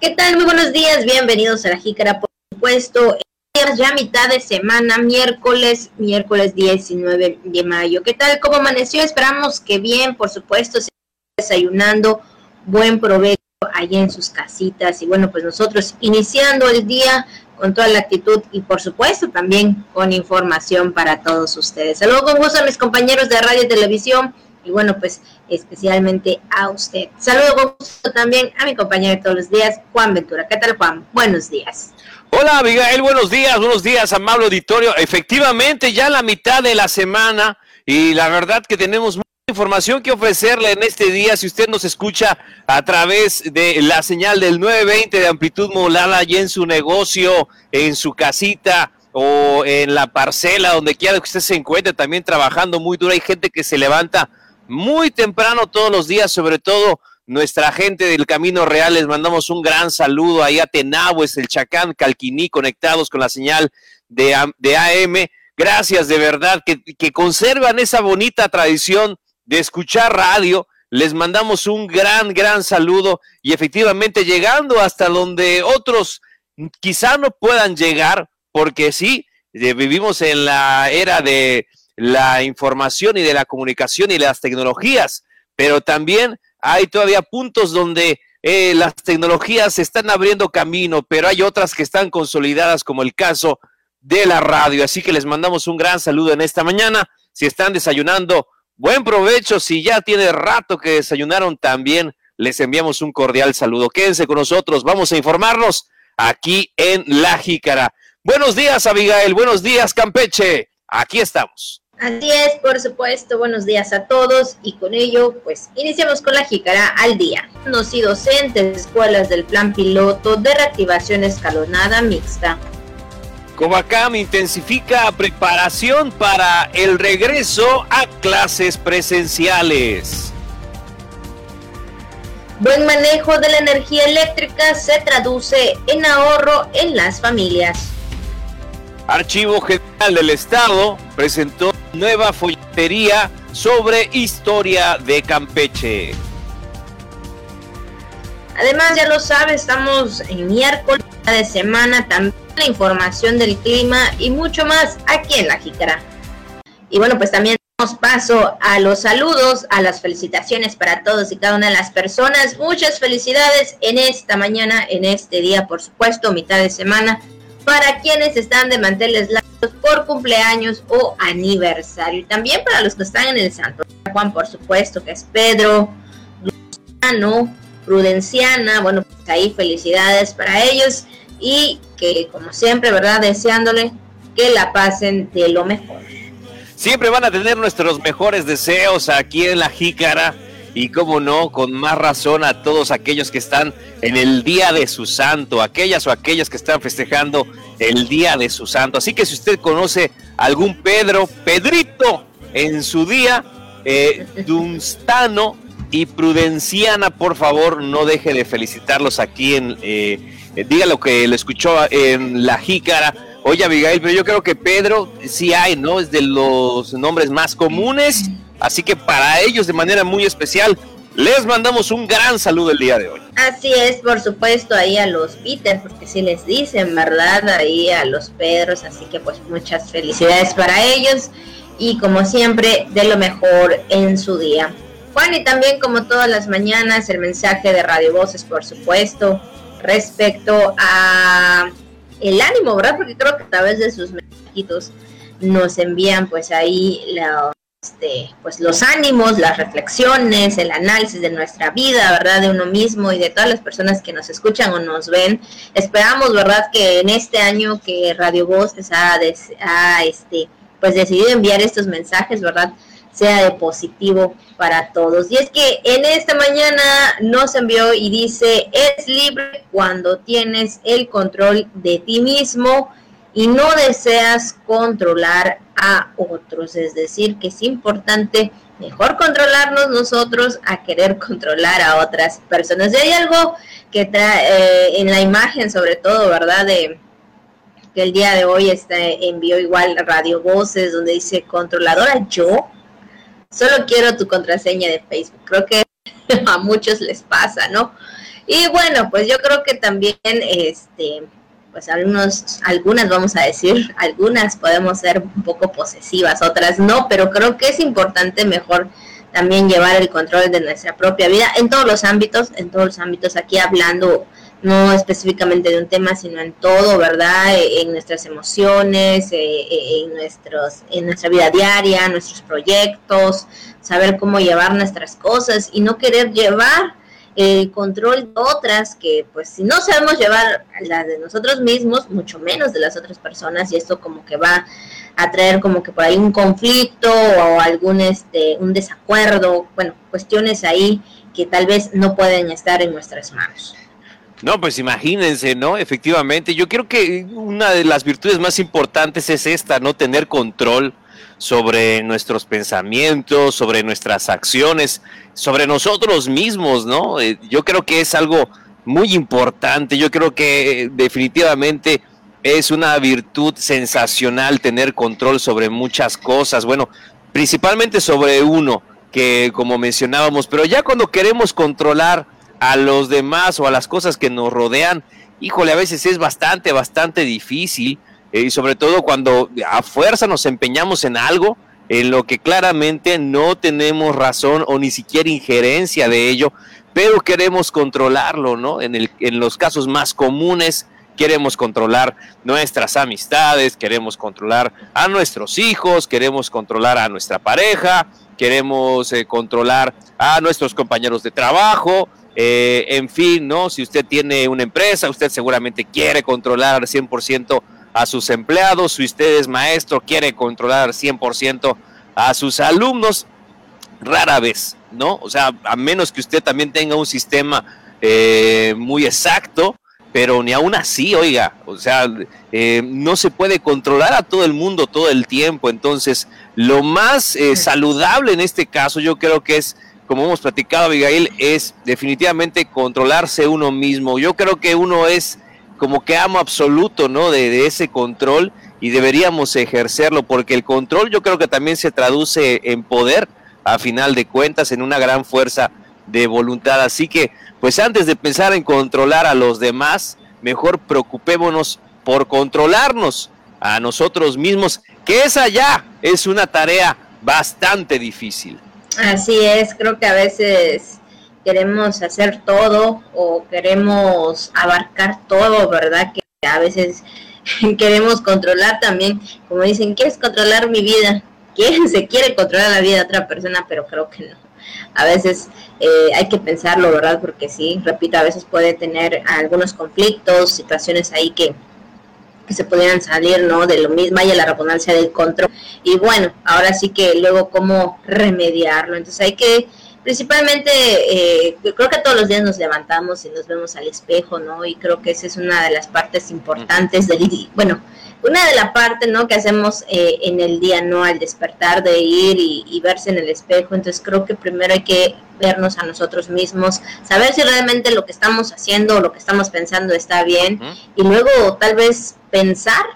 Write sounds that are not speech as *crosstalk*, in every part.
¿Qué tal? Muy buenos días, bienvenidos a la Jícara, por supuesto. Ya mitad de semana, miércoles, miércoles 19 de mayo. ¿Qué tal? ¿Cómo amaneció? Esperamos que bien, por supuesto, se desayunando, buen provecho allá en sus casitas. Y bueno, pues nosotros iniciando el día con toda la actitud y por supuesto también con información para todos ustedes. Saludos con gusto a mis compañeros de radio y televisión y bueno, pues especialmente a usted. Saludo con gusto también a mi compañero de todos los días, Juan Ventura. ¿Qué tal, Juan? Buenos días. Hola, Abigail, buenos días, buenos días, amable auditorio. Efectivamente, ya la mitad de la semana y la verdad que tenemos mucha información que ofrecerle en este día. Si usted nos escucha a través de la señal del 920 de amplitud modulada y en su negocio, en su casita, o en la parcela, donde quiera que usted se encuentre, también trabajando muy duro. Hay gente que se levanta muy temprano todos los días, sobre todo nuestra gente del Camino Real. Les mandamos un gran saludo ahí a Tenahues, el Chacán, Calquiní, conectados con la señal de, de AM. Gracias de verdad que, que conservan esa bonita tradición de escuchar radio. Les mandamos un gran, gran saludo y efectivamente llegando hasta donde otros quizá no puedan llegar, porque sí, eh, vivimos en la era de la información y de la comunicación y las tecnologías, pero también hay todavía puntos donde eh, las tecnologías están abriendo camino, pero hay otras que están consolidadas, como el caso de la radio. Así que les mandamos un gran saludo en esta mañana. Si están desayunando, buen provecho. Si ya tiene rato que desayunaron también, les enviamos un cordial saludo. Quédense con nosotros, vamos a informarnos aquí en La Jícara. Buenos días, Abigail. Buenos días, Campeche. Aquí estamos. Así es, por supuesto, buenos días a todos y con ello pues iniciamos con la jícara al día. Nos y docentes de escuelas del plan piloto de reactivación escalonada mixta. Covacam intensifica preparación para el regreso a clases presenciales. Buen manejo de la energía eléctrica se traduce en ahorro en las familias. Archivo General del Estado presentó nueva folletería sobre historia de Campeche. Además, ya lo sabe, estamos en miércoles de semana, también la información del clima y mucho más aquí en La Jícara. Y bueno, pues también damos paso a los saludos, a las felicitaciones para todos y cada una de las personas. Muchas felicidades en esta mañana, en este día, por supuesto, mitad de semana para quienes están de manteles largos por cumpleaños o aniversario. Y también para los que están en el Santo Juan, por supuesto, que es Pedro, Luciano, Prudenciana. Bueno, pues ahí felicidades para ellos y que, como siempre, ¿verdad? Deseándole que la pasen de lo mejor. Siempre van a tener nuestros mejores deseos aquí en la Jícara y cómo no, con más razón a todos aquellos que están en el día de su santo, aquellas o aquellas que están festejando el día de su santo. Así que si usted conoce algún Pedro, Pedrito en su día, eh, Dunstano y Prudenciana, por favor, no deje de felicitarlos aquí en, eh, diga lo que le escuchó en la jícara. Oye, Abigail, pero yo creo que Pedro sí hay, ¿no? Es de los nombres más comunes Así que para ellos de manera muy especial les mandamos un gran saludo el día de hoy. Así es, por supuesto, ahí a los Peters, porque si les dicen, ¿verdad? Ahí a los Pedros, así que pues muchas felicidades para ellos y como siempre, de lo mejor en su día. Juan, y también como todas las mañanas, el mensaje de Radio Voces, por supuesto, respecto a el ánimo, ¿verdad? Porque creo que a través de sus mensajitos nos envían pues ahí la, este, pues los ánimos, las reflexiones, el análisis de nuestra vida, ¿verdad? De uno mismo y de todas las personas que nos escuchan o nos ven. Esperamos, ¿verdad? Que en este año que Radio Voces ha, ha este, pues decidido enviar estos mensajes, ¿verdad? sea de positivo para todos. Y es que en esta mañana nos envió y dice, es libre cuando tienes el control de ti mismo y no deseas controlar a otros. Es decir, que es importante mejor controlarnos nosotros a querer *laughs* controlar a otras personas. Y hay algo que trae eh, en la imagen, sobre todo, ¿verdad? De que el día de hoy está, envió igual Radio Voces, donde dice controladora yo. Solo quiero tu contraseña de Facebook. Creo que *laughs* a muchos les pasa, ¿no? Y bueno, pues yo creo que también, este, pues algunos, algunas vamos a decir, algunas podemos ser un poco posesivas, otras no, pero creo que es importante mejor también llevar el control de nuestra propia vida en todos los ámbitos, en todos los ámbitos, aquí hablando no específicamente de un tema, sino en todo, ¿verdad? E, en nuestras emociones, e, e, en, nuestros, en nuestra vida diaria, nuestros proyectos, saber cómo llevar nuestras cosas y no querer llevar el control de otras que pues si no sabemos llevar la de nosotros mismos, mucho menos de las otras personas y esto como que va a traer como que por ahí un conflicto o algún este un desacuerdo, bueno, cuestiones ahí que tal vez no pueden estar en nuestras manos. No, pues imagínense, ¿no? Efectivamente, yo creo que una de las virtudes más importantes es esta, ¿no? Tener control sobre nuestros pensamientos, sobre nuestras acciones, sobre nosotros mismos, ¿no? Eh, yo creo que es algo muy importante, yo creo que definitivamente es una virtud sensacional tener control sobre muchas cosas, bueno, principalmente sobre uno, que como mencionábamos, pero ya cuando queremos controlar a los demás o a las cosas que nos rodean, híjole, a veces es bastante, bastante difícil y sobre todo cuando a fuerza nos empeñamos en algo en lo que claramente no tenemos razón o ni siquiera injerencia de ello, pero queremos controlarlo, ¿no? En, el, en los casos más comunes queremos controlar nuestras amistades, queremos controlar a nuestros hijos, queremos controlar a nuestra pareja, queremos eh, controlar a nuestros compañeros de trabajo, eh, en fin, ¿no? Si usted tiene una empresa, usted seguramente quiere controlar al 100% a sus empleados, si usted es maestro, quiere controlar 100% a sus alumnos, rara vez, ¿no? O sea, a menos que usted también tenga un sistema eh, muy exacto, pero ni aún así, oiga, o sea, eh, no se puede controlar a todo el mundo todo el tiempo, entonces lo más eh, saludable en este caso yo creo que es como hemos platicado, Abigail, es definitivamente controlarse uno mismo. Yo creo que uno es como que amo absoluto, ¿no? De, ese control y deberíamos ejercerlo porque el control yo creo que también se traduce en poder a final de cuentas en una gran fuerza de voluntad. Así que pues antes de pensar en controlar a los demás, mejor preocupémonos por controlarnos a nosotros mismos, que esa ya es una tarea bastante difícil. Así es, creo que a veces queremos hacer todo o queremos abarcar todo, ¿verdad? Que a veces *laughs* queremos controlar también, como dicen, ¿quieres controlar mi vida? ¿Quién *laughs* se quiere controlar la vida de otra persona? Pero creo que no. A veces eh, hay que pensarlo, ¿verdad? Porque sí, repito, a veces puede tener algunos conflictos, situaciones ahí que, que se pudieran salir, ¿no? De lo mismo, y la redundancia del control. Y bueno, ahora sí que luego cómo remediarlo. Entonces hay que principalmente eh, creo que todos los días nos levantamos y nos vemos al espejo, ¿no? Y creo que esa es una de las partes importantes del bueno, una de las partes, ¿no? Que hacemos eh, en el día, ¿no? Al despertar de ir y, verse en el espejo. Entonces creo que primero hay que vernos a nosotros mismos, saber si realmente lo que estamos haciendo o lo que estamos pensando está bien y luego tal vez pensar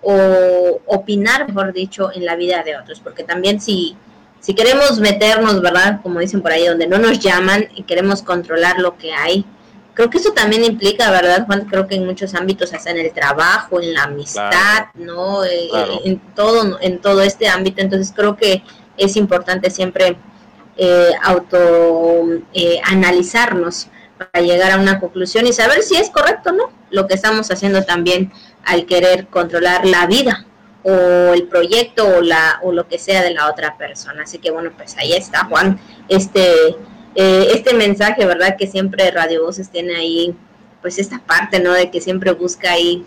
o opinar, mejor dicho, en la vida de otros, porque también si si queremos meternos, ¿verdad? Como dicen por ahí, donde no nos llaman y queremos controlar lo que hay, creo que eso también implica, ¿verdad, Juan? Creo que en muchos ámbitos, hasta en el trabajo, en la amistad, ¿no? Eh, en todo, en todo este ámbito. Entonces creo que es importante siempre eh, auto eh, para llegar a una conclusión y saber si es correcto o no lo que estamos haciendo también al querer controlar la vida o el proyecto o la o lo que sea de la otra persona. Así que bueno pues ahí está Juan. Este eh, este mensaje verdad que siempre Radio Voces tiene ahí pues esta parte no de que siempre busca ahí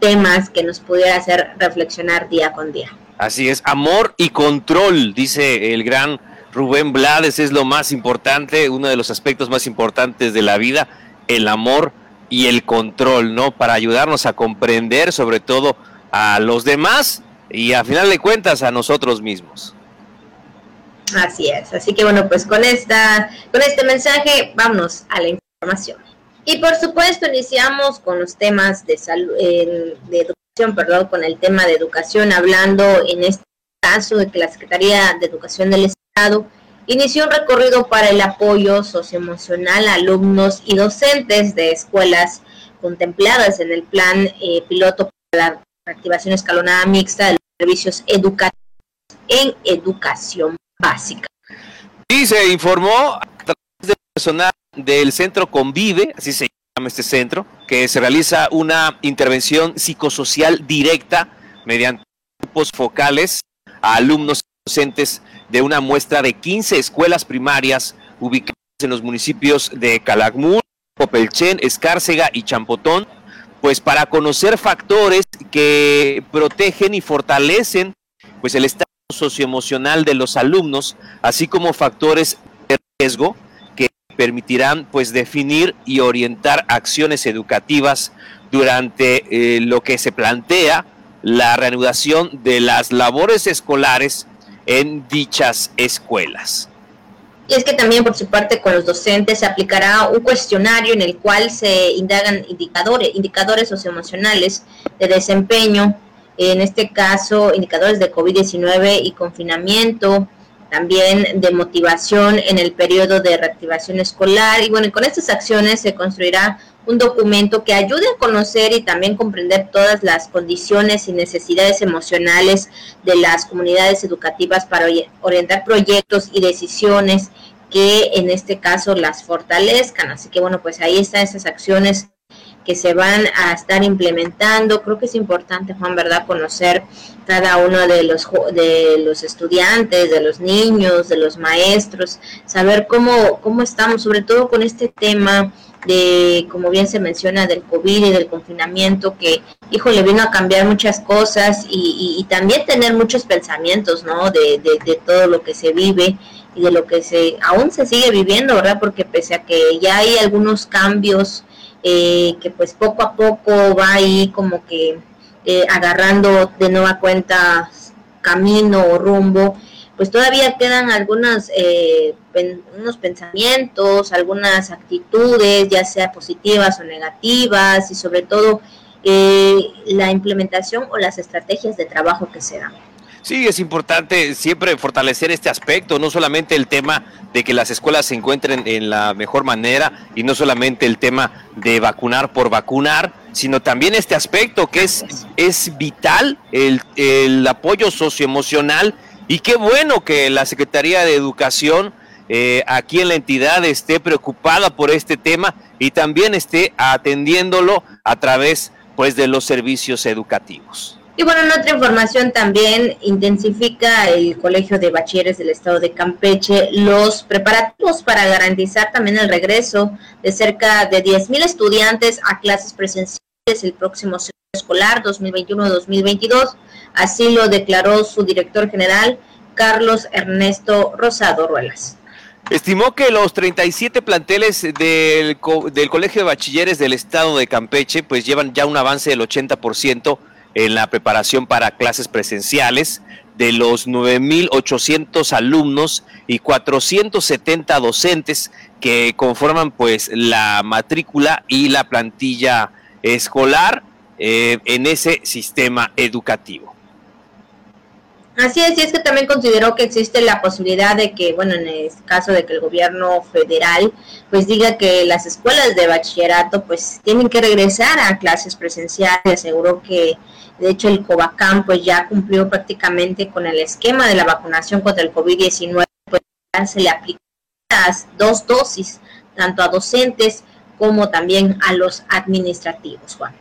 temas que nos pudiera hacer reflexionar día con día. Así es amor y control dice el gran Rubén Blades es lo más importante uno de los aspectos más importantes de la vida el amor y el control no para ayudarnos a comprender sobre todo a los demás y a final de cuentas a nosotros mismos. Así es, así que bueno, pues con esta, con este mensaje vamos a la información. Y por supuesto iniciamos con los temas de salud, de educación, perdón, con el tema de educación, hablando en este caso de que la Secretaría de Educación del Estado inició un recorrido para el apoyo socioemocional a alumnos y docentes de escuelas contempladas en el plan eh, piloto para la reactivación escalonada mixta de los servicios educativos en educación básica. Y se informó a través del personal del centro Convive, así se llama este centro, que se realiza una intervención psicosocial directa mediante grupos focales a alumnos y docentes de una muestra de 15 escuelas primarias ubicadas en los municipios de Calakmul, Popelchen, Escárcega y Champotón, pues para conocer factores que protegen y fortalecen pues el estado socioemocional de los alumnos, así como factores de riesgo que permitirán pues definir y orientar acciones educativas durante eh, lo que se plantea la reanudación de las labores escolares en dichas escuelas. Y es que también por su parte con los docentes se aplicará un cuestionario en el cual se indagan indicadores, indicadores socioemocionales de desempeño, en este caso indicadores de COVID-19 y confinamiento, también de motivación en el periodo de reactivación escolar. Y bueno, con estas acciones se construirá un documento que ayude a conocer y también comprender todas las condiciones y necesidades emocionales de las comunidades educativas para orientar proyectos y decisiones que en este caso las fortalezcan. Así que bueno, pues ahí están esas acciones que se van a estar implementando. Creo que es importante, Juan, ¿verdad?, conocer cada uno de los, de los estudiantes, de los niños, de los maestros, saber cómo, cómo estamos, sobre todo con este tema de, como bien se menciona, del COVID y del confinamiento, que, híjole, vino a cambiar muchas cosas y, también tener muchos pensamientos, ¿no?, de, de, de todo lo que se vive y de lo que se aún se sigue viviendo, ¿verdad? Porque pese a que ya hay algunos cambios eh, que pues poco a poco va ahí como que eh, agarrando de nueva cuenta camino o rumbo, pues todavía quedan algunos eh, unos pensamientos, algunas actitudes, ya sea positivas o negativas, y sobre todo la implementación o las estrategias de trabajo que se dan. Sí, es importante siempre fortalecer este aspecto, no solamente el tema de que las escuelas se encuentren en la mejor manera y no solamente el tema de vacunar por vacunar, sino también este aspecto que es, es vital, el, el apoyo socioemocional y qué bueno que la Secretaría de Educación eh, aquí en la entidad esté preocupada por este tema y también esté atendiéndolo a través pues de los servicios educativos. Y bueno, en otra información también intensifica el Colegio de Bachilleres del Estado de Campeche los preparativos para garantizar también el regreso de cerca de 10.000 estudiantes a clases presenciales el próximo ciclo escolar 2021-2022. Así lo declaró su director general, Carlos Ernesto Rosado Ruelas. Estimó que los 37 planteles del, del Colegio de Bachilleres del Estado de Campeche pues llevan ya un avance del 80% en la preparación para clases presenciales de los 9.800 alumnos y 470 docentes que conforman pues la matrícula y la plantilla escolar eh, en ese sistema educativo. Así es, y es que también consideró que existe la posibilidad de que, bueno, en el caso de que el gobierno federal pues diga que las escuelas de bachillerato pues tienen que regresar a clases presenciales, aseguró que de hecho, el Covacam pues ya cumplió prácticamente con el esquema de la vacunación contra el COVID-19, pues se le aplican las dos dosis, tanto a docentes como también a los administrativos, Juan.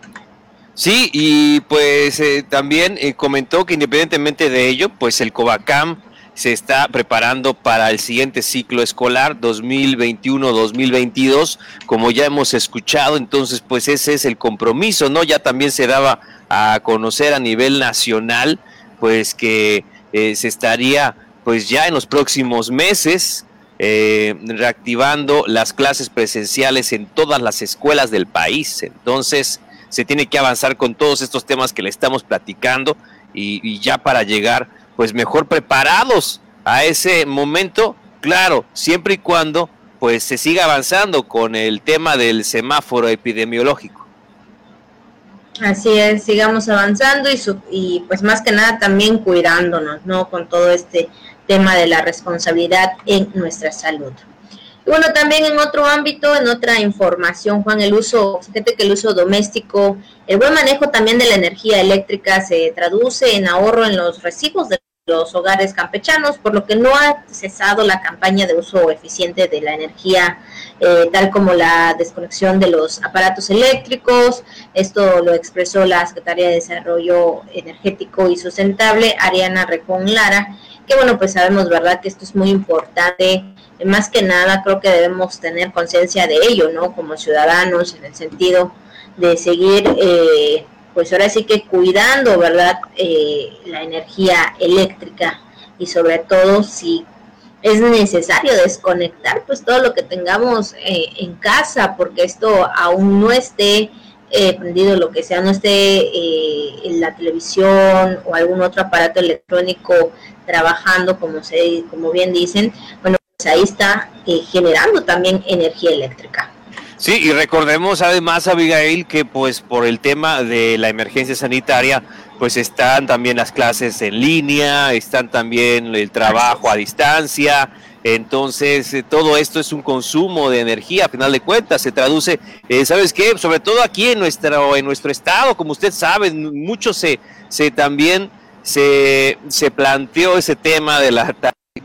Sí, y pues eh, también eh, comentó que independientemente de ello, pues el Covacam se está preparando para el siguiente ciclo escolar 2021-2022, como ya hemos escuchado, entonces pues ese es el compromiso, ¿no? Ya también se daba a conocer a nivel nacional, pues que eh, se estaría pues ya en los próximos meses reactivando las clases presenciales en todas las escuelas del país. Entonces se tiene que avanzar con todos estos temas que le estamos platicando y, ya para llegar pues mejor preparados a ese momento, claro, siempre y cuando pues se siga avanzando con el tema del semáforo epidemiológico. Así es, sigamos avanzando y, y pues más que nada también cuidándonos, ¿no? Con todo este tema de la responsabilidad en nuestra salud. Y bueno, también en otro ámbito, en otra información, Juan, el uso, fíjate que el uso doméstico, el buen manejo también de la energía eléctrica se traduce en ahorro en los recibos de los hogares campechanos, por lo que no ha cesado la campaña de uso eficiente de la energía, eh, tal como la desconexión de los aparatos eléctricos. Esto lo expresó la Secretaría de Desarrollo Energético y Sustentable, Ariana Recón Lara, que bueno, pues sabemos, ¿verdad?, que esto es muy importante. Más que nada, creo que debemos tener conciencia de ello, ¿no?, como ciudadanos, en el sentido de seguir eh, pues ahora sí que cuidando, ¿verdad?, eh, la energía eléctrica y sobre todo si es necesario desconectar pues todo lo que tengamos eh, en casa porque esto aún no esté eh, prendido lo que sea no esté en la televisión o algún otro aparato electrónico trabajando como se como bien dicen bueno ahí está generando también energía eléctrica Sí, y recordemos además, Abigail, que pues por el tema de la emergencia sanitaria, pues están también las clases en línea, están también el trabajo a distancia, entonces eh, todo esto es un consumo de energía, a final de cuentas, se traduce, eh, ¿sabes qué? Sobre todo aquí en nuestro, en nuestro estado, como usted sabe, mucho se, se también se, se planteó ese tema de la,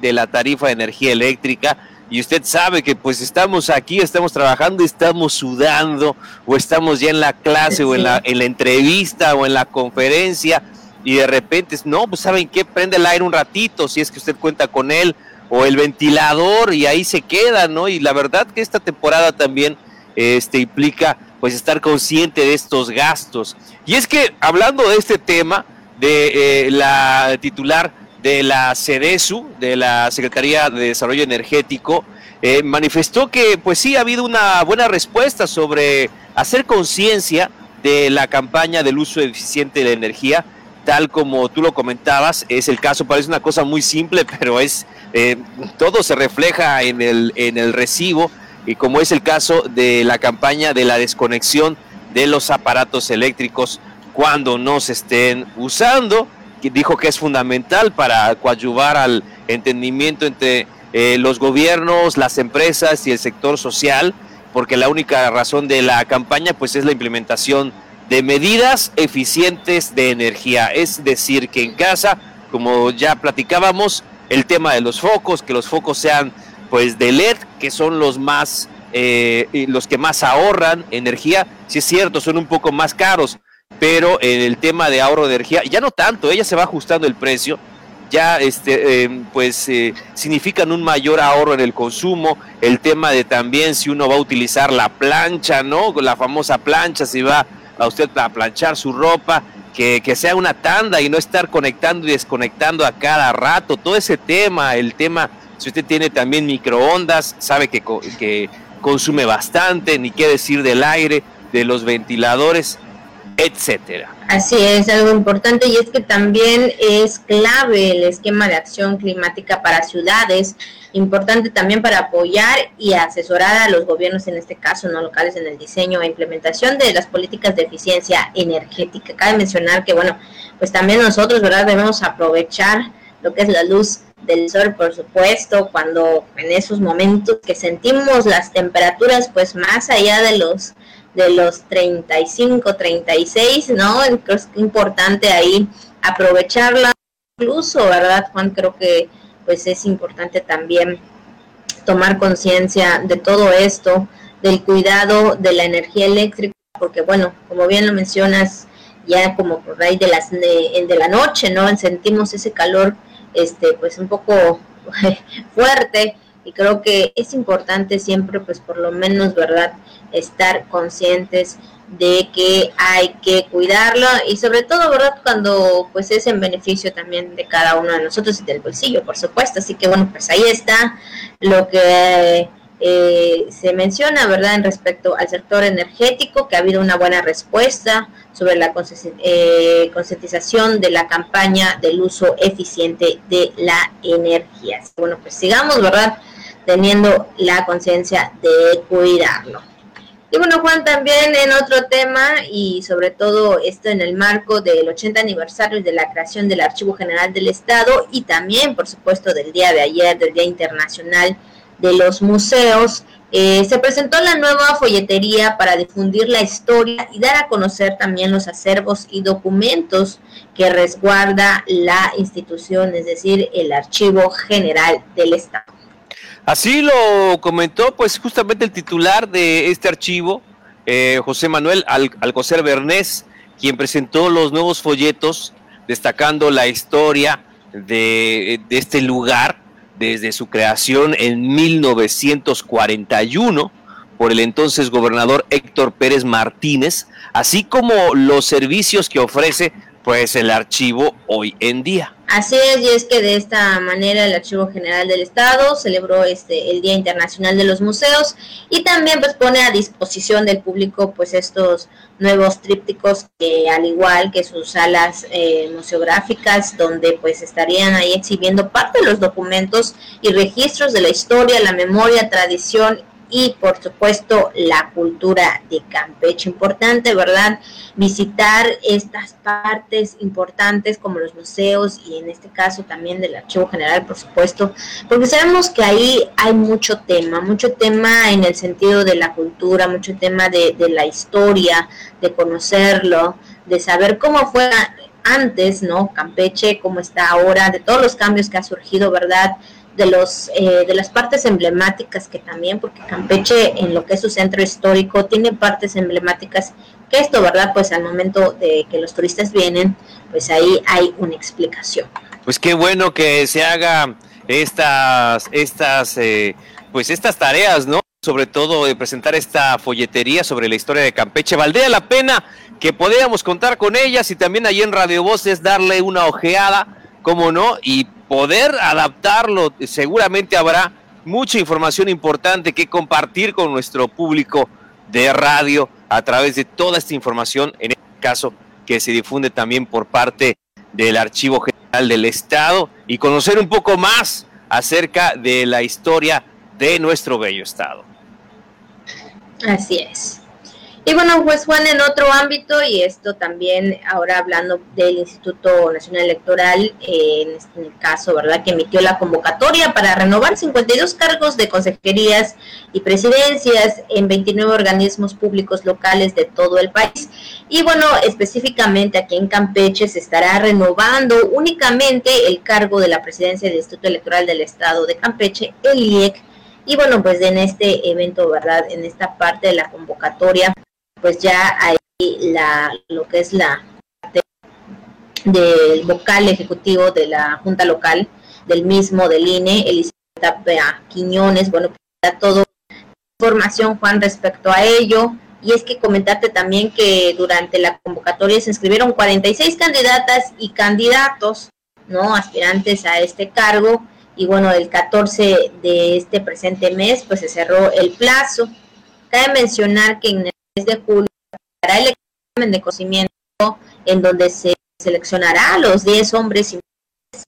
de la tarifa de energía eléctrica y usted sabe que pues estamos aquí, estamos trabajando, estamos sudando o estamos ya en la clase o en la, en la entrevista o en la conferencia y de repente, no, pues saben qué, prende el aire un ratito si es que usted cuenta con él o el ventilador y ahí se queda, ¿no? Y la verdad que esta temporada también este, implica pues estar consciente de estos gastos. Y es que hablando de este tema de eh, la titular de la CEDESU, de la Secretaría de Desarrollo Energético, eh, manifestó que pues sí ha habido una buena respuesta sobre hacer conciencia de la campaña del uso eficiente de la energía, tal como tú lo comentabas, es el caso, parece una cosa muy simple, *laughs* pero es eh, todo se refleja en el, en el recibo, y como es el caso de la campaña de la desconexión de los aparatos eléctricos cuando no se estén usando dijo que es fundamental para coadyuvar al entendimiento entre eh, los gobiernos, las empresas y el sector social, porque la única razón de la campaña pues es la implementación de medidas eficientes de energía, es decir, que en casa, como ya platicábamos, el tema de los focos, que los focos sean pues de LED, que son los más eh, los que más ahorran energía, si es cierto, son un poco más caros, pero en el tema de ahorro de energía, ya no tanto, ella se va ajustando el precio, ya este, em, pues eh, significan un mayor ahorro en el consumo, el tema de también si uno va a utilizar la plancha, ¿no? La famosa plancha, si va a usted a planchar su ropa, que, que sea una tanda y no estar conectando y desconectando a cada rato, todo ese tema, el tema, si usted tiene también microondas, sabe que, que consume bastante, ni qué decir del aire, de los ventiladores, etcétera. Así es, algo importante y es que también es clave el esquema de acción climática para ciudades, importante también para apoyar y asesorar a los gobiernos, en este caso no locales, en el diseño e implementación de las políticas de eficiencia energética. Cabe mencionar que, bueno, pues también nosotros, ¿verdad?, debemos aprovechar lo que es la luz del sol, por supuesto, cuando en esos momentos que sentimos las temperaturas, pues más allá de los de los 35, 36, ¿no? Es importante ahí aprovecharla, incluso, ¿verdad, Juan? Creo que pues es importante también tomar conciencia de todo esto, del cuidado de la energía eléctrica, porque bueno, como bien lo mencionas, ya como por ahí de las de la noche, ¿no? Sentimos ese calor, este, pues un poco *laughs* fuerte, y creo que es importante siempre, pues por lo menos, ¿verdad?, estar conscientes de que hay que cuidarlo y sobre todo, ¿verdad?, cuando pues es en beneficio también de cada uno de nosotros y del bolsillo, por supuesto. Así que bueno, pues ahí está lo que eh, se menciona, ¿verdad?, en respecto al sector energético, que ha habido una buena respuesta sobre la eh, concientización de la campaña del uso eficiente de la energía. Bueno, pues sigamos, ¿verdad?, teniendo la conciencia de cuidarlo. Y bueno, Juan, también en otro tema y sobre todo esto en el marco del 80 aniversario de la creación del Archivo General del Estado y también, por supuesto, del día de ayer, del Día Internacional de los Museos, eh, se presentó la nueva folletería para difundir la historia y dar a conocer también los acervos y documentos que resguarda la institución, es decir, el Archivo General del Estado. Así lo comentó pues justamente el titular de este archivo, eh, José Manuel Alcocer Bernés, quien presentó los nuevos folletos destacando la historia de este lugar desde su creación en 1941 por el entonces gobernador Héctor Pérez Martínez, así como los servicios que ofrece pues el archivo hoy en día. Así es, y es que de esta manera el Archivo General del Estado celebró este el Día Internacional de los Museos y también pues pone a disposición del público pues estos nuevos trípticos que al igual que sus salas eh, museográficas donde pues estarían ahí exhibiendo parte de los documentos y registros de la historia, la memoria, tradición y por supuesto la cultura de Campeche. Importante, ¿verdad? Visitar estas partes importantes como los museos y en este caso también del Archivo General, por supuesto, porque sabemos que ahí hay mucho tema, mucho tema en el sentido de la cultura, mucho tema de, de la historia, de conocerlo, de saber cómo fue antes, ¿no? Campeche, cómo está ahora, de todos los cambios que ha surgido, ¿verdad? De los eh, de las partes emblemáticas que también porque Campeche en lo que es su centro histórico tiene partes emblemáticas que esto verdad pues al momento de que los turistas vienen pues ahí hay una explicación. Pues qué bueno que se haga estas estas eh, pues estas tareas no sobre todo de presentar esta folletería sobre la historia de Campeche. Valdría la pena que podamos contar con ellas y también ahí en Radio Voces darle una ojeada cómo no y poder adaptarlo. Seguramente habrá mucha información importante que compartir con nuestro público de radio a través de toda esta información, en este caso que se difunde también por parte del Archivo General del Estado y conocer un poco más acerca de la historia de nuestro bello Estado. Así es. Y bueno, pues Juan, en otro ámbito, y esto también ahora hablando del Instituto Nacional Electoral, en este caso, ¿verdad?, que emitió la convocatoria para renovar 52 cargos de consejerías y presidencias en 29 organismos públicos locales de todo el país. Y bueno, específicamente aquí en Campeche se estará renovando únicamente el cargo de la presidencia del Instituto Electoral del Estado de Campeche, el IEC. Y bueno, pues en este evento, ¿verdad? En esta parte de la convocatoria pues ya hay la, lo que es la parte del vocal ejecutivo de la Junta Local, del mismo, del INE, Elizabeth Quiñones, bueno, pues todo información, Juan, respecto a ello. Y es que comentarte también que durante la convocatoria se inscribieron 46 candidatas y candidatos, ¿no? Aspirantes a este cargo. Y bueno, el 14 de este presente mes, pues se cerró el plazo. Cabe mencionar que en el de julio hará el examen de conocimiento en donde se seleccionará a los 10 hombres y mujeres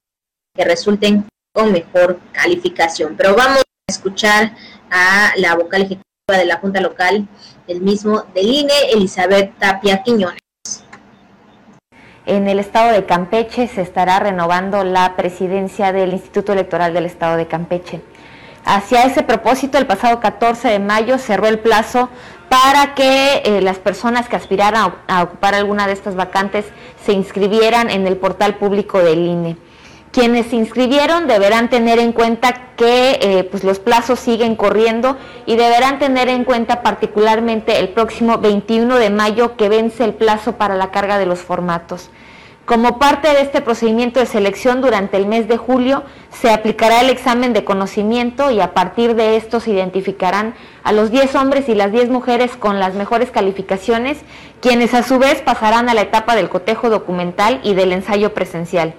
que resulten con mejor calificación. Pero vamos a escuchar a la vocal ejecutiva de la Junta Local, el mismo del INE, Elizabeth Tapia Quiñones. En el estado de Campeche se estará renovando la presidencia del Instituto Electoral del Estado de Campeche. Hacia ese propósito, el pasado 14 de mayo cerró el plazo para que eh, las personas que aspiraran a, ocupar alguna de estas vacantes se inscribieran en el portal público del INE. Quienes se inscribieron deberán tener en cuenta que eh, pues los plazos siguen corriendo y deberán tener en cuenta particularmente el próximo 21 de mayo que vence el plazo para la carga de los formatos. Como parte de este procedimiento de selección durante el mes de julio se aplicará el examen de conocimiento y a partir de esto se identificarán a los 10 hombres y las 10 mujeres con las mejores calificaciones, quienes a su vez pasarán a la etapa del cotejo documental y del ensayo presencial.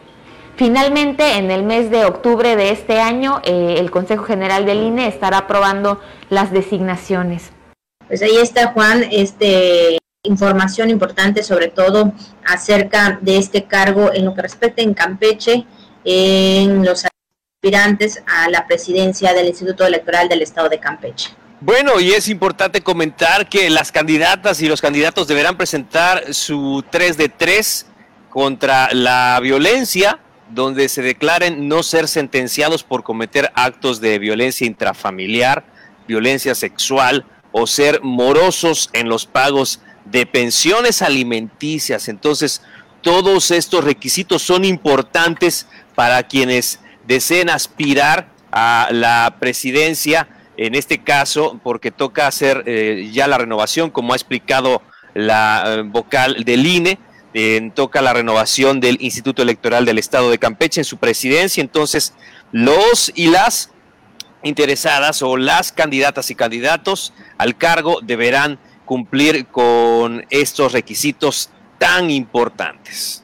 Finalmente, en el mes de octubre de este año, eh, el Consejo General del INE estará aprobando las designaciones. Pues ahí está Juan, este información importante sobre todo acerca de este cargo en lo que respecta en Campeche, en los aspirantes a la presidencia del Instituto Electoral del Estado de Campeche. Bueno, y es importante comentar que las candidatas y los candidatos deberán presentar su 3 de 3 contra la violencia, donde se declaren no ser sentenciados por cometer actos de violencia intrafamiliar, violencia sexual o ser morosos en los pagos de pensiones alimenticias. Entonces, todos estos requisitos son importantes para quienes deseen aspirar a la presidencia en este caso, porque toca hacer eh, ya la renovación, como ha explicado la eh, vocal del INE, toca la renovación del Instituto Electoral del Estado de Campeche en su presidencia, entonces los y las interesadas o las candidatas y candidatos al cargo deberán cumplir con estos requisitos tan importantes.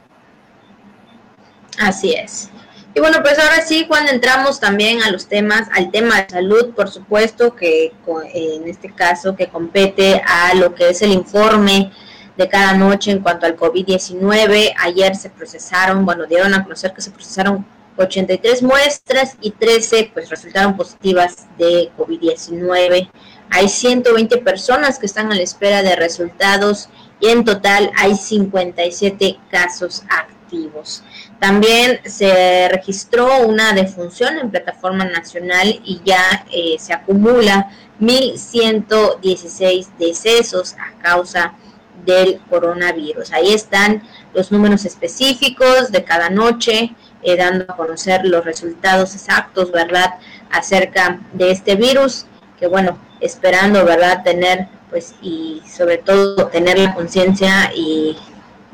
Así es. Y bueno, pues ahora sí, cuando entramos también a los temas, al tema de salud, por supuesto, que en este caso que compete a lo que es el informe de cada noche en cuanto al COVID-19. Ayer se procesaron, bueno, dieron a conocer que se procesaron 83 muestras y 13 pues resultaron positivas de COVID-19. Hay 120 personas que están a la espera de resultados y en total hay 57 casos activos. También se registró una defunción en plataforma nacional y ya eh, se acumula 1.116 decesos a causa del coronavirus. Ahí están los números específicos de cada noche, eh, dando a conocer los resultados exactos, ¿verdad?, acerca de este virus, que bueno, esperando, ¿verdad?, tener, pues, y sobre todo tener la conciencia y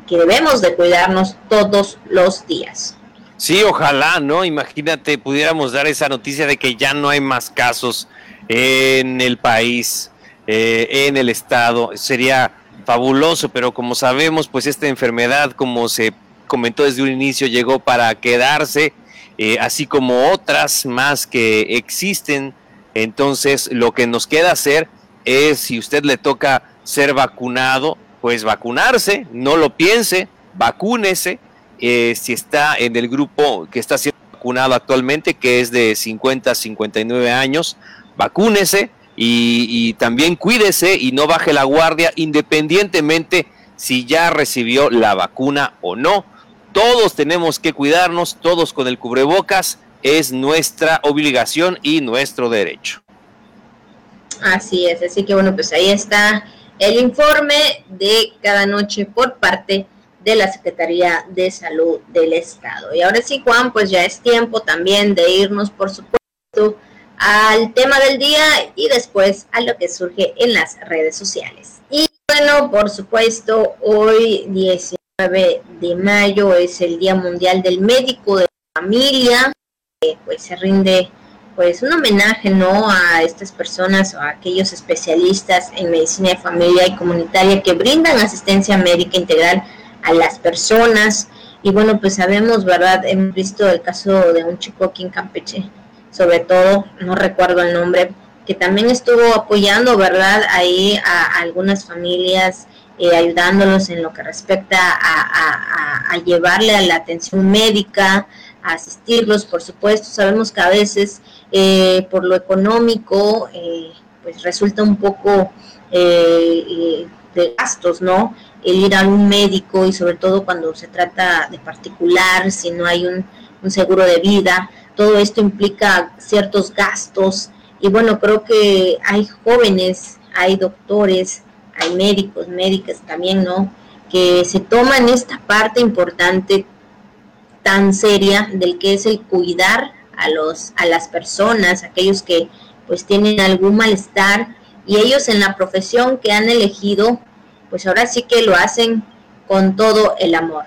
que debemos de cuidarnos todos los días. Sí, ojalá, ¿no? Imagínate, pudiéramos dar esa noticia de que ya no hay más casos en el país, eh, en el estado. Sería fabuloso, pero como sabemos, pues esta enfermedad, como se comentó desde un inicio, llegó para quedarse, eh, así como otras más que existen. Entonces, lo que nos queda hacer es, si usted le toca ser vacunado, pues vacunarse, no lo piense, vacúnese. Eh, si está en el grupo que está siendo vacunado actualmente, que es de 50 a 59 años, vacúnese y, y también cuídese y no baje la guardia independientemente si ya recibió la vacuna o no. Todos tenemos que cuidarnos, todos con el cubrebocas, es nuestra obligación y nuestro derecho. Así es, así que bueno, pues ahí está el informe de cada noche por parte de la Secretaría de Salud del Estado. Y ahora sí, Juan, pues ya es tiempo también de irnos, por supuesto, al tema del día y después a lo que surge en las redes sociales. Y bueno, por supuesto, hoy 19 de mayo es el Día Mundial del Médico de Familia, pues se rinde pues un homenaje no a estas personas o a aquellos especialistas en medicina de familia y comunitaria que brindan asistencia médica integral a las personas. Y bueno pues sabemos verdad hemos visto el caso de un chico aquí en Campeche sobre todo no recuerdo el nombre que también estuvo apoyando verdad ahí a, algunas familias eh, ayudándolos en lo que respecta a, a llevarle a la atención médica asistirlos por supuesto sabemos que a veces eh, por lo económico, eh, pues resulta un poco eh, de gastos, ¿no? El ir a un médico y sobre todo cuando se trata de particular, si no hay un, un seguro de vida, todo esto implica ciertos gastos y bueno, creo que hay jóvenes, hay doctores, hay médicos, médicas también, ¿no? Que se toman esta parte importante tan seria del que es el cuidar a, los, a las personas, aquellos que pues tienen algún malestar y ellos en la profesión que han elegido, pues ahora sí que lo hacen con todo el amor.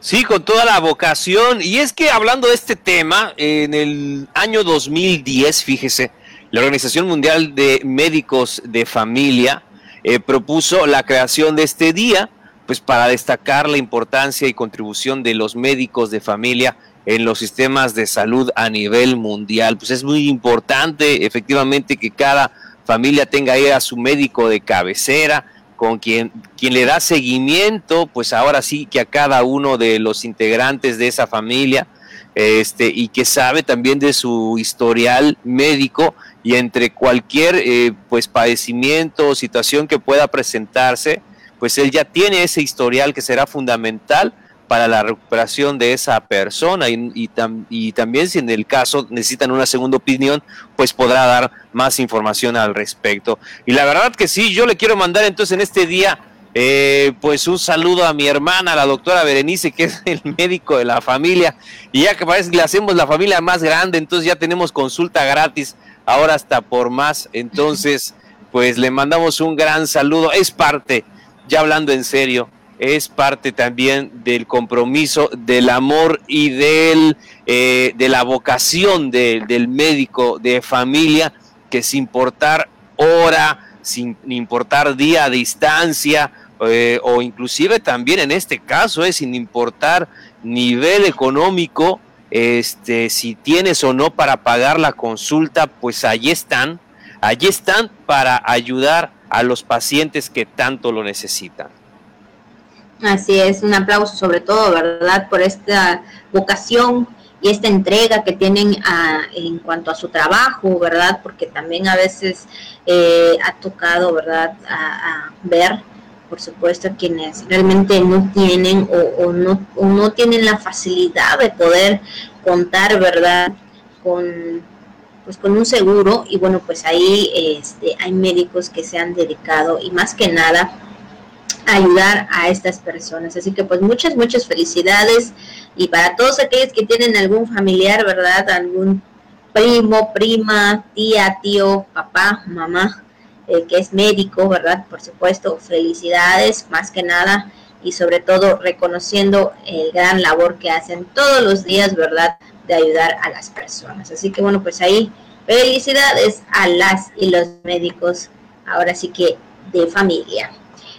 Sí, con toda la vocación. Y es que hablando de este tema, en el año 2010, fíjese, la Organización Mundial de Médicos de Familia eh, propuso la creación de este día, pues para destacar la importancia y contribución de los médicos de familia en los sistemas de salud a nivel mundial. Pues es muy importante efectivamente que cada familia tenga ahí a su médico de cabecera, con quien, quien le da seguimiento, pues ahora sí que a cada uno de los integrantes de esa familia, este, y que sabe también de su historial médico y entre cualquier eh, pues padecimiento o situación que pueda presentarse, pues él ya tiene ese historial que será fundamental para la recuperación de esa persona y, también si en el caso necesitan una segunda opinión, pues podrá dar más información al respecto. Y la verdad que sí, yo le quiero mandar entonces en este día eh, pues un saludo a mi hermana, la doctora Berenice, que es el médico de la familia. Y ya que parece que le hacemos la familia más grande, entonces ya tenemos consulta gratis, ahora hasta por más. Entonces, pues le mandamos un gran saludo. Es parte, ya hablando en serio, es parte también del compromiso, del amor y del, eh, de la vocación del médico de familia, que sin importar hora, sin importar día, distancia, eh, o inclusive también en este caso, es sin importar nivel económico, este, si tienes o no para pagar la consulta, pues allí están, allí están para ayudar a los pacientes que tanto lo necesitan. Así es, un aplauso sobre todo, ¿verdad? Por esta vocación y esta entrega que tienen en cuanto a su trabajo, ¿verdad? Porque también a veces eh, ha tocado, ¿verdad?, a ver por supuesto, quienes realmente no tienen o, no, no tienen la facilidad de poder contar, ¿verdad?, con, pues, con un seguro. Y bueno, pues ahí este, hay médicos que se han dedicado y más que nada a ayudar a estas personas. Así que pues muchas, muchas felicidades. Y para todos aquellos que tienen algún familiar, ¿verdad?, algún primo, prima, tía, tío, papá, mamá, eh, que es médico, ¿verdad? Por supuesto, felicidades más que nada y sobre todo reconociendo el gran labor que hacen todos los días, ¿verdad? De ayudar a las personas. Así que bueno, pues ahí felicidades a las y los médicos, ahora sí que de familia.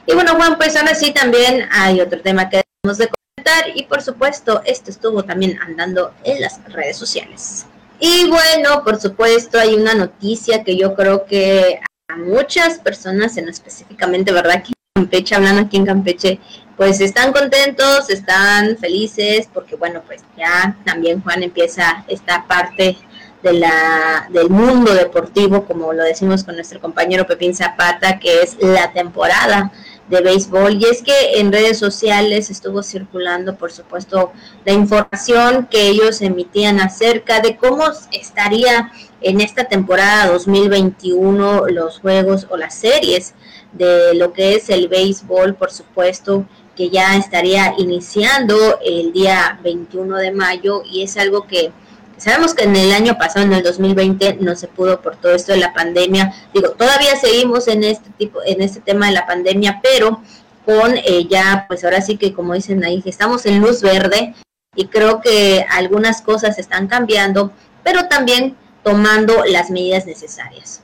Y bueno, Juan, pues ahora sí también hay otro tema que debemos de comentar y por supuesto esto estuvo también andando en las redes sociales. Y bueno, por supuesto hay una noticia que yo creo que a muchas personas, en específicamente, ¿verdad? Aquí en Campeche, hablando aquí en Campeche, pues están contentos, están felices, porque bueno, pues ya también Juan empieza esta parte de la, del mundo deportivo, como lo decimos con nuestro compañero Pepín Zapata, que es la temporada de béisbol. Y es que en redes sociales estuvo circulando, por supuesto, la información que ellos emitían acerca de cómo estaría en esta temporada 2021 los juegos o las series de lo que es el béisbol, por supuesto, que ya estaría iniciando el día 21 de mayo y es algo que sabemos que en el año pasado, en el 2020, no se pudo por todo esto de la pandemia. Digo, todavía seguimos en este tipo, en este tema de la pandemia, pero con eh, ya, pues ahora sí que como dicen ahí, estamos en luz verde y creo que algunas cosas están cambiando, pero también tomando las medidas necesarias.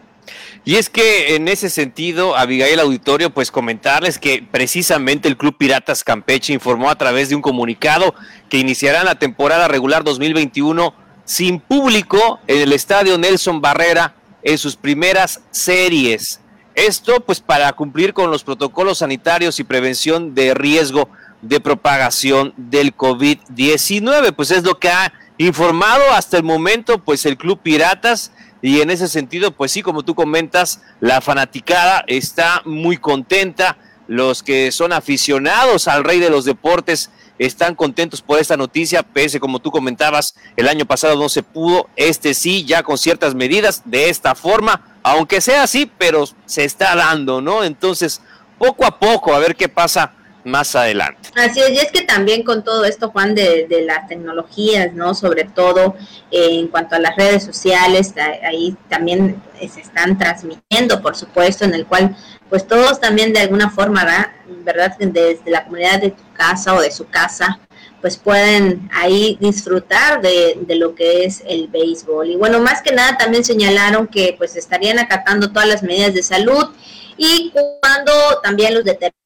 Y es que en ese sentido, Abigail Auditorio, pues comentarles que precisamente el Club Piratas Campeche informó a través de un comunicado que iniciarán la temporada regular 2021 sin público en el estadio Nelson Barrera en sus primeras series. Esto pues para cumplir con los protocolos sanitarios y prevención de riesgo de propagación del COVID-19, pues es lo que ha informado hasta el momento pues el Club Piratas y en ese sentido pues sí como tú comentas la fanaticada está muy contenta los que son aficionados al rey de los deportes están contentos por esta noticia pese como tú comentabas el año pasado no se pudo este sí ya con ciertas medidas de esta forma aunque sea así pero se está dando no entonces poco a poco a ver qué pasa más adelante. Así es, y es que también con todo esto, Juan, de, de las tecnologías, ¿no? Sobre todo eh, en cuanto a las redes sociales, ahí también se están transmitiendo, por supuesto, en el cual, pues todos también de alguna forma, ¿verdad? Desde la comunidad de tu casa o de su casa, pues pueden ahí disfrutar de, de, lo que es el béisbol. Y bueno, más que nada también señalaron que pues estarían acatando todas las medidas de salud y cuando también los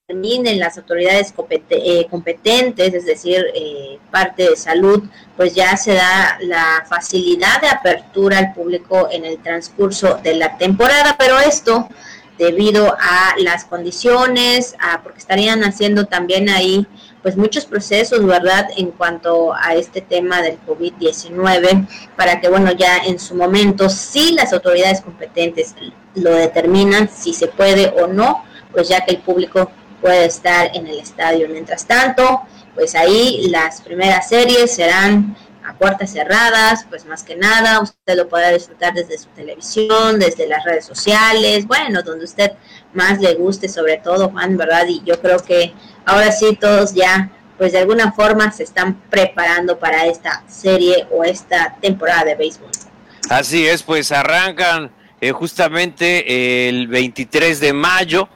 determinen las autoridades eh, competentes, es decir, eh, parte de salud, pues ya se da la facilidad de apertura al público en el transcurso de la temporada, pero esto debido a las condiciones, a, porque estarían haciendo también ahí pues muchos procesos, ¿verdad? En cuanto a este tema del COVID-19, para que, bueno, ya en su momento, si las autoridades competentes lo determinan, si se puede o no, pues ya que el público puede estar en el estadio. Mientras tanto, pues ahí las primeras series serán a puertas cerradas, pues más que nada, usted lo podrá disfrutar desde su televisión, desde las redes sociales, bueno, donde usted más le guste, sobre todo, Juan, ¿verdad? Y yo creo que ahora sí todos ya, pues de alguna forma se están preparando para esta serie o esta temporada de béisbol. Así es, pues arrancan eh, justamente el 23 de mayo,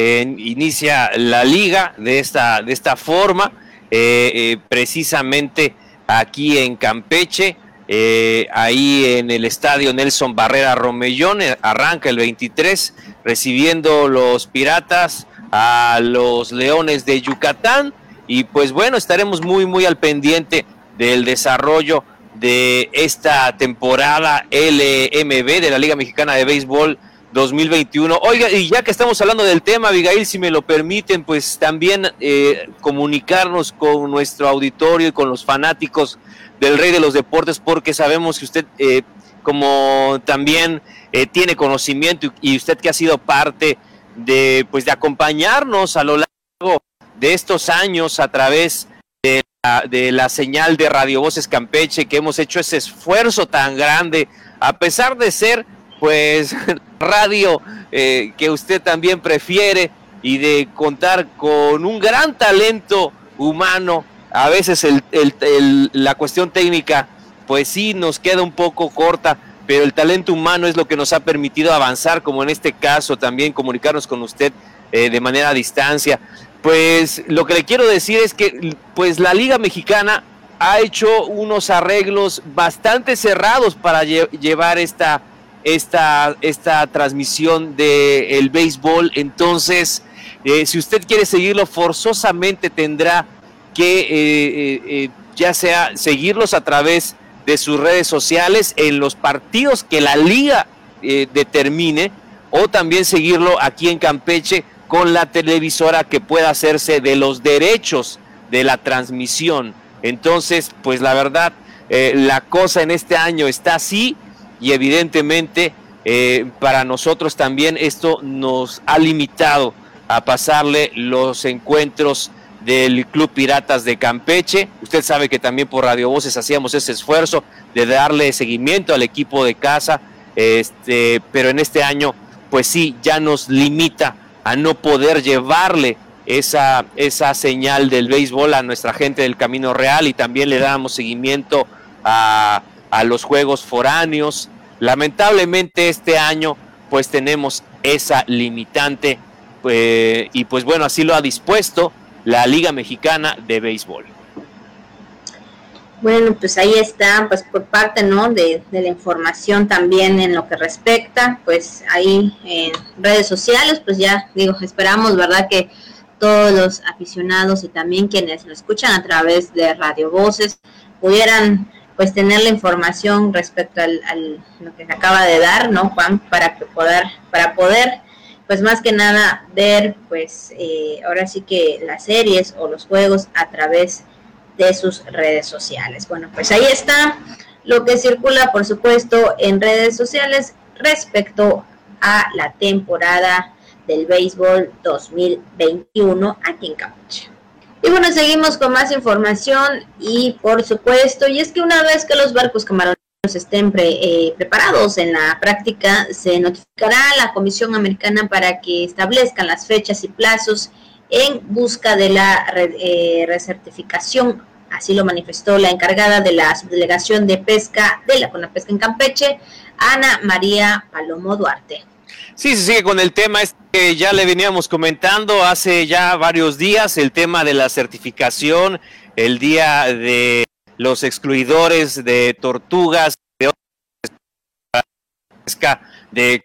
inicia la liga de esta, de esta forma, eh, eh, precisamente aquí en Campeche, eh, ahí en el estadio Nelson Barrera Romellón, arranca el 23, recibiendo los Piratas a los Leones de Yucatán. Y pues bueno, estaremos muy, muy al pendiente del desarrollo de esta temporada LMB de la Liga Mexicana de Béisbol 2021. Oiga, y ya que estamos hablando del tema, Abigail, si me lo permiten, pues también eh, comunicarnos con nuestro auditorio y con los fanáticos del Rey de los Deportes, porque sabemos que usted, eh, como también eh, tiene conocimiento y usted que ha sido parte de, pues, de acompañarnos a lo largo de estos años a través de la, de la señal de Radio Voces Campeche, que hemos hecho ese esfuerzo tan grande, a pesar de ser pues *laughs* radio eh, que usted también prefiere y de contar con un gran talento humano. A veces la cuestión técnica, pues sí, nos queda un poco corta, pero el talento humano es lo que nos ha permitido avanzar, como en este caso también comunicarnos con usted eh, de manera a distancia. Pues lo que le quiero decir es que pues la Liga Mexicana ha hecho unos arreglos bastante cerrados para llevar esta esta, esta transmisión del el béisbol. Entonces, eh, si usted quiere seguirlo, forzosamente tendrá que eh, eh, ya sea seguirlos a través de sus redes sociales en los partidos que la liga determine o también seguirlo aquí en Campeche con la televisora que pueda hacerse de los derechos de la transmisión. Entonces, pues la verdad, la cosa en este año está así y evidentemente eh, para nosotros también esto nos ha limitado a pasarle los encuentros del Club Piratas de Campeche. Usted sabe que también por Radio Voces hacíamos ese esfuerzo de darle seguimiento al equipo de casa, este, pero en este año, pues sí, ya nos limita a no poder llevarle esa, esa señal del béisbol a nuestra gente del Camino Real y también le damos seguimiento a a los Juegos Foráneos. Lamentablemente este año pues tenemos esa limitante pues, y pues bueno, así lo ha dispuesto la Liga Mexicana de Béisbol. Bueno, pues ahí está, pues por parte, ¿no? De, de, la información también en lo que respecta, pues ahí en redes sociales, pues ya digo, esperamos, ¿verdad? Que todos los aficionados y también quienes lo escuchan a través de Radio Voces pudieran pues tener la información respecto al, lo que se acaba de dar, ¿no, Juan? Para que poder, para poder, pues más que nada ver, pues eh, ahora sí que las series o los juegos a través de sus redes sociales. Bueno, pues ahí está lo que circula, por supuesto, en redes sociales respecto a la temporada del béisbol 2021 aquí en Campeche. Y bueno, seguimos con más información y por supuesto, y es que una vez que los barcos camaroneros estén eh, preparados en la práctica, se notificará a la Comisión Americana para que establezcan las fechas y plazos en busca de la eh, recertificación. Así lo manifestó la encargada de la subdelegación de pesca de la Conapesca en Campeche, Ana María Palomo Duarte. Sí, se sigue con el tema este que ya le veníamos comentando hace ya varios días, el tema de la certificación, el día de los excluidores de tortugas, de pesca de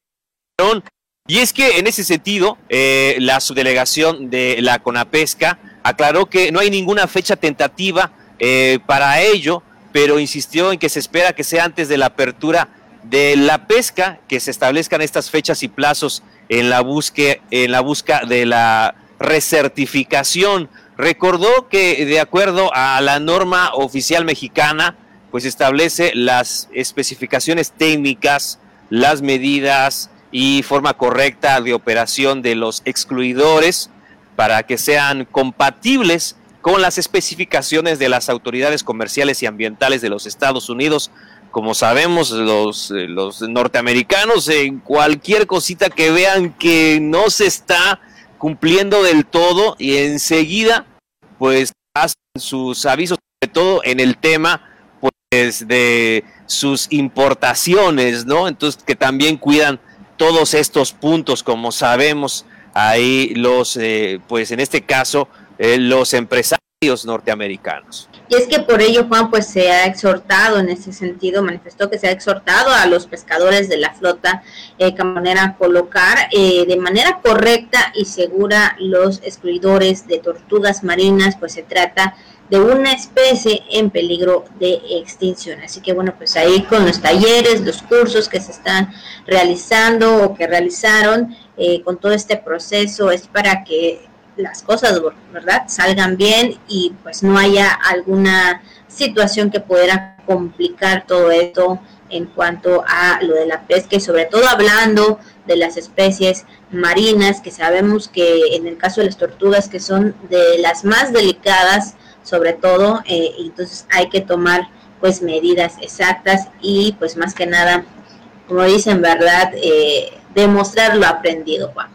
y es que en ese sentido, eh, la subdelegación de la CONAPESCA aclaró que no hay ninguna fecha tentativa eh, para ello, pero insistió en que se espera que sea antes de la apertura de la pesca, que se establezcan estas fechas y plazos en la, busque, en la busca de la recertificación. Recordó que de acuerdo a la norma oficial mexicana, pues establece las especificaciones técnicas, las medidas y forma correcta de operación de los excluidores para que sean compatibles con las especificaciones de las autoridades comerciales y ambientales de los Estados Unidos. Como sabemos, los, eh, los norteamericanos en cualquier cosita que vean que no se está cumpliendo del todo y enseguida pues hacen sus avisos, sobre todo en el tema pues de sus importaciones, ¿no? Entonces que también cuidan todos estos puntos, como sabemos, ahí los, eh, pues en este caso, eh, los empresarios norteamericanos. Y es que por ello, Juan, pues se ha exhortado en ese sentido, manifestó que se ha exhortado a los pescadores de la flota eh, camonera a colocar eh, de manera correcta y segura los excluidores de tortugas marinas, pues se trata de una especie en peligro de extinción. Así que bueno, pues ahí con los talleres, los cursos que se están realizando o que realizaron eh, con todo este proceso es para que las cosas, ¿verdad?, salgan bien y pues no haya alguna situación que pudiera complicar todo esto en cuanto a lo de la pesca y sobre todo hablando de las especies marinas que sabemos que en el caso de las tortugas que son de las más delicadas sobre todo, eh, entonces hay que tomar pues medidas exactas y pues más que nada, como dicen, ¿verdad? Eh, demostrar lo aprendido, Juan.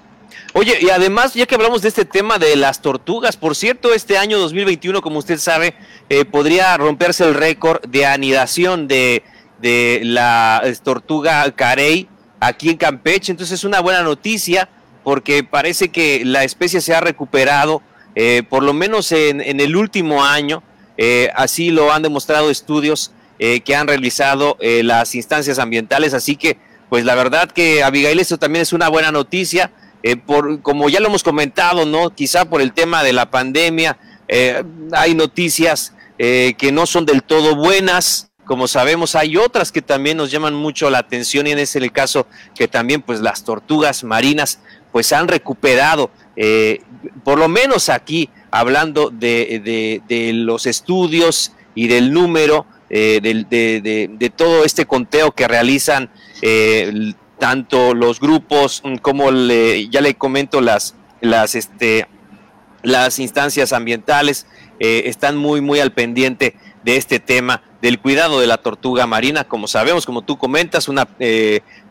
Oye, y además, ya que hablamos de este tema de las tortugas, por cierto, este año 2021, como usted sabe, eh, podría romperse el récord de anidación de, de la tortuga carey aquí en Campeche. Entonces es una buena noticia porque parece que la especie se ha recuperado eh, por lo menos en, el último año, eh, así lo han demostrado estudios eh, que han realizado las instancias ambientales, así que pues la verdad que Abigail esto también es una buena noticia, por, como ya lo hemos comentado, ¿no? Quizá por el tema de la pandemia, hay noticias que no son del todo buenas, como sabemos, hay otras que también nos llaman mucho la atención y en ese el caso que también pues las tortugas marinas pues han recuperado eh, por lo menos aquí, hablando de, los estudios y del número, eh, de, todo este conteo que realizan eh, tanto los grupos como ya le comento las, las, este, las instancias ambientales, están muy, muy al pendiente de este tema del cuidado de la tortuga marina, como sabemos, como tú comentas, una,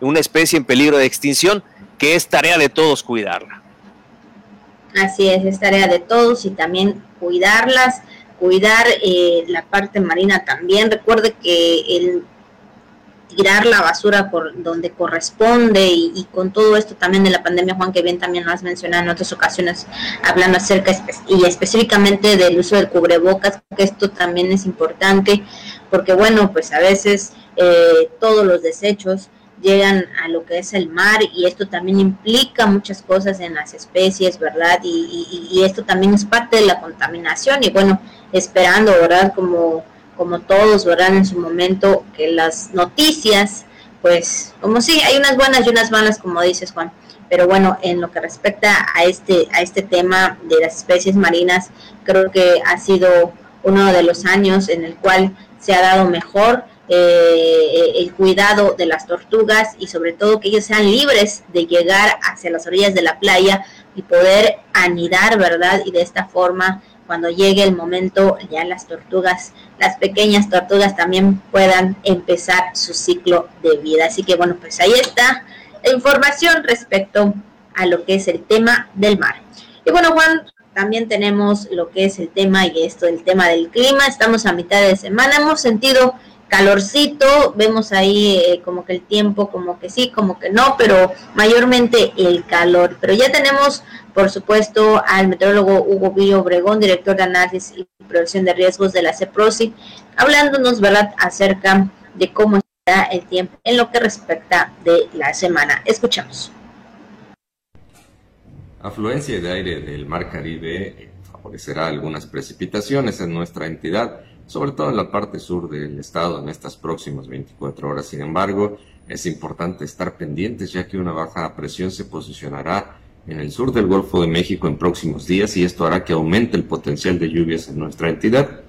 una especie en peligro de extinción, que es tarea de todos cuidarla. Así es, es tarea de todos y también cuidarlas, cuidar eh, la parte marina también. Recuerde que el tirar la basura por donde corresponde y, con todo esto también de la pandemia, Juan, que bien también lo has mencionado en otras ocasiones, hablando acerca y específicamente del uso del cubrebocas, que esto también es importante, porque bueno, pues a veces eh, todos los desechos llegan a lo que es el mar y esto también implica muchas cosas en las especies, ¿verdad? Y, esto también es parte de la contaminación y bueno, esperando, ¿verdad? Como, como todos, ¿verdad? En su momento que las noticias, pues como sí, hay unas buenas y unas malas, como dices Juan, pero bueno, en lo que respecta a este, a este tema de las especies marinas, creo que ha sido uno de los años en el cual se ha dado mejor eh, el cuidado de las tortugas y sobre todo que ellos sean libres de llegar hacia las orillas de la playa y poder anidar, ¿verdad? Y de esta forma, cuando llegue el momento, ya las tortugas, las pequeñas tortugas también puedan empezar su ciclo de vida. Así que bueno, pues ahí está la información respecto a lo que es el tema del mar. Y bueno, Juan, también tenemos lo que es el tema y esto, el tema del clima. Estamos a mitad de semana. Hemos sentido calorcito, vemos ahí eh, como que el tiempo, como que sí, como que no, pero mayormente el calor. Pero ya tenemos, por supuesto, al meteorólogo Hugo Villo Obregón, director de análisis y prevención de riesgos de la CEPROSI, hablándonos, ¿verdad?, acerca de cómo está el tiempo en lo que respecta de la semana. Escuchamos. Afluencia de aire del Mar Caribe favorecerá algunas precipitaciones en nuestra entidad sobre todo en la parte sur del estado en estas próximas 24 horas. Sin embargo, Es importante estar pendientes ya que una baja presión se posicionará en el sur del Golfo de México en próximos días y esto hará que aumente el potencial de lluvias en nuestra entidad.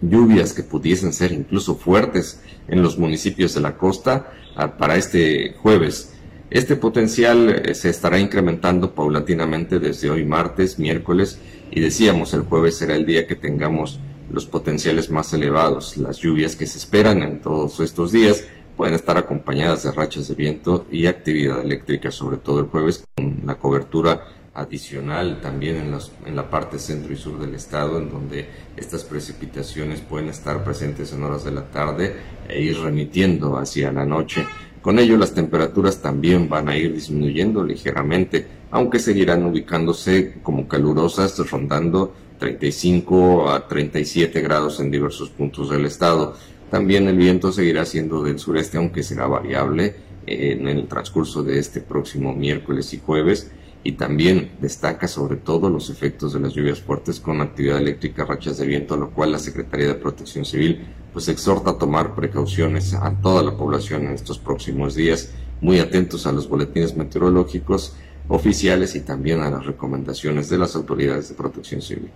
Lluvias que pudiesen ser incluso fuertes en los municipios de la costa ah, para este jueves. Este potencial eh, se estará incrementando paulatinamente desde hoy martes, miércoles y decíamos el jueves será el día que tengamos los potenciales más elevados. Las lluvias que se esperan en todos estos días pueden estar acompañadas de rachas de viento y actividad eléctrica, sobre todo el jueves, con la cobertura adicional también en, en la parte centro y sur del estado, en donde estas precipitaciones pueden estar presentes en horas de la tarde e ir remitiendo hacia la noche. Con ello las temperaturas también van a ir disminuyendo ligeramente, aunque seguirán ubicándose como calurosas, rondando 35 a 37 grados en diversos puntos del estado. También el viento seguirá siendo del sureste, aunque será variable eh, en el transcurso de este próximo miércoles y jueves. Y también destaca sobre todo los efectos de las lluvias fuertes con actividad eléctrica, rachas de viento, lo cual la Secretaría de Protección Civil pues exhorta a tomar precauciones a toda la población en estos próximos días, muy atentos a los boletines meteorológicos oficiales y también a las recomendaciones de las autoridades de protección civil.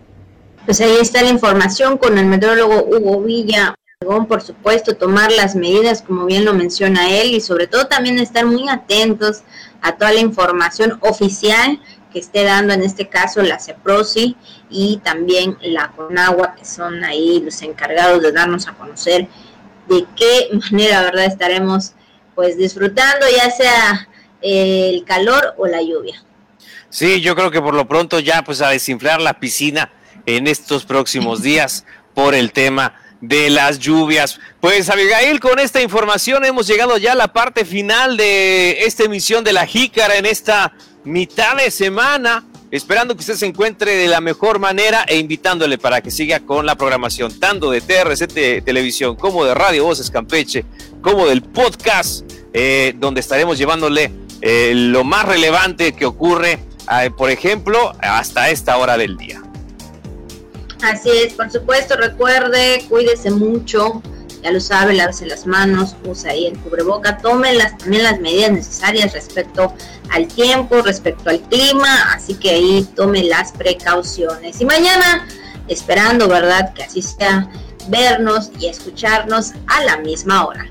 Pues ahí está la información con el meteorólogo Hugo Villa por supuesto, tomar las medidas como bien lo menciona él y sobre todo también estar muy atentos a toda la información oficial que esté dando en este caso la CEPROSI y también la CONAGUA, que son ahí los encargados de darnos a conocer de qué manera, ¿verdad?, estaremos pues disfrutando ya sea el calor o la lluvia. Sí, yo creo que por lo pronto ya pues a desinflar la piscina en estos próximos días por el tema de las lluvias. Pues Abigail, con esta información hemos llegado ya a la parte final de esta emisión de La Jícara en esta mitad de semana. Esperando que usted se encuentre de la mejor manera e invitándole para que siga con la programación tanto de TRC Televisión como de Radio Voces Campeche, como del podcast, eh, donde estaremos llevándole eh, lo más relevante que ocurre, eh, por ejemplo, hasta esta hora del día. Así es, por supuesto, recuerde, cuídese mucho, ya lo sabe, lávese las manos, usa ahí el cubreboca, tome las, también las medidas necesarias respecto al tiempo, respecto al clima, así que ahí tome las precauciones. Y mañana, esperando, ¿verdad? Que así sea, vernos y escucharnos a la misma hora.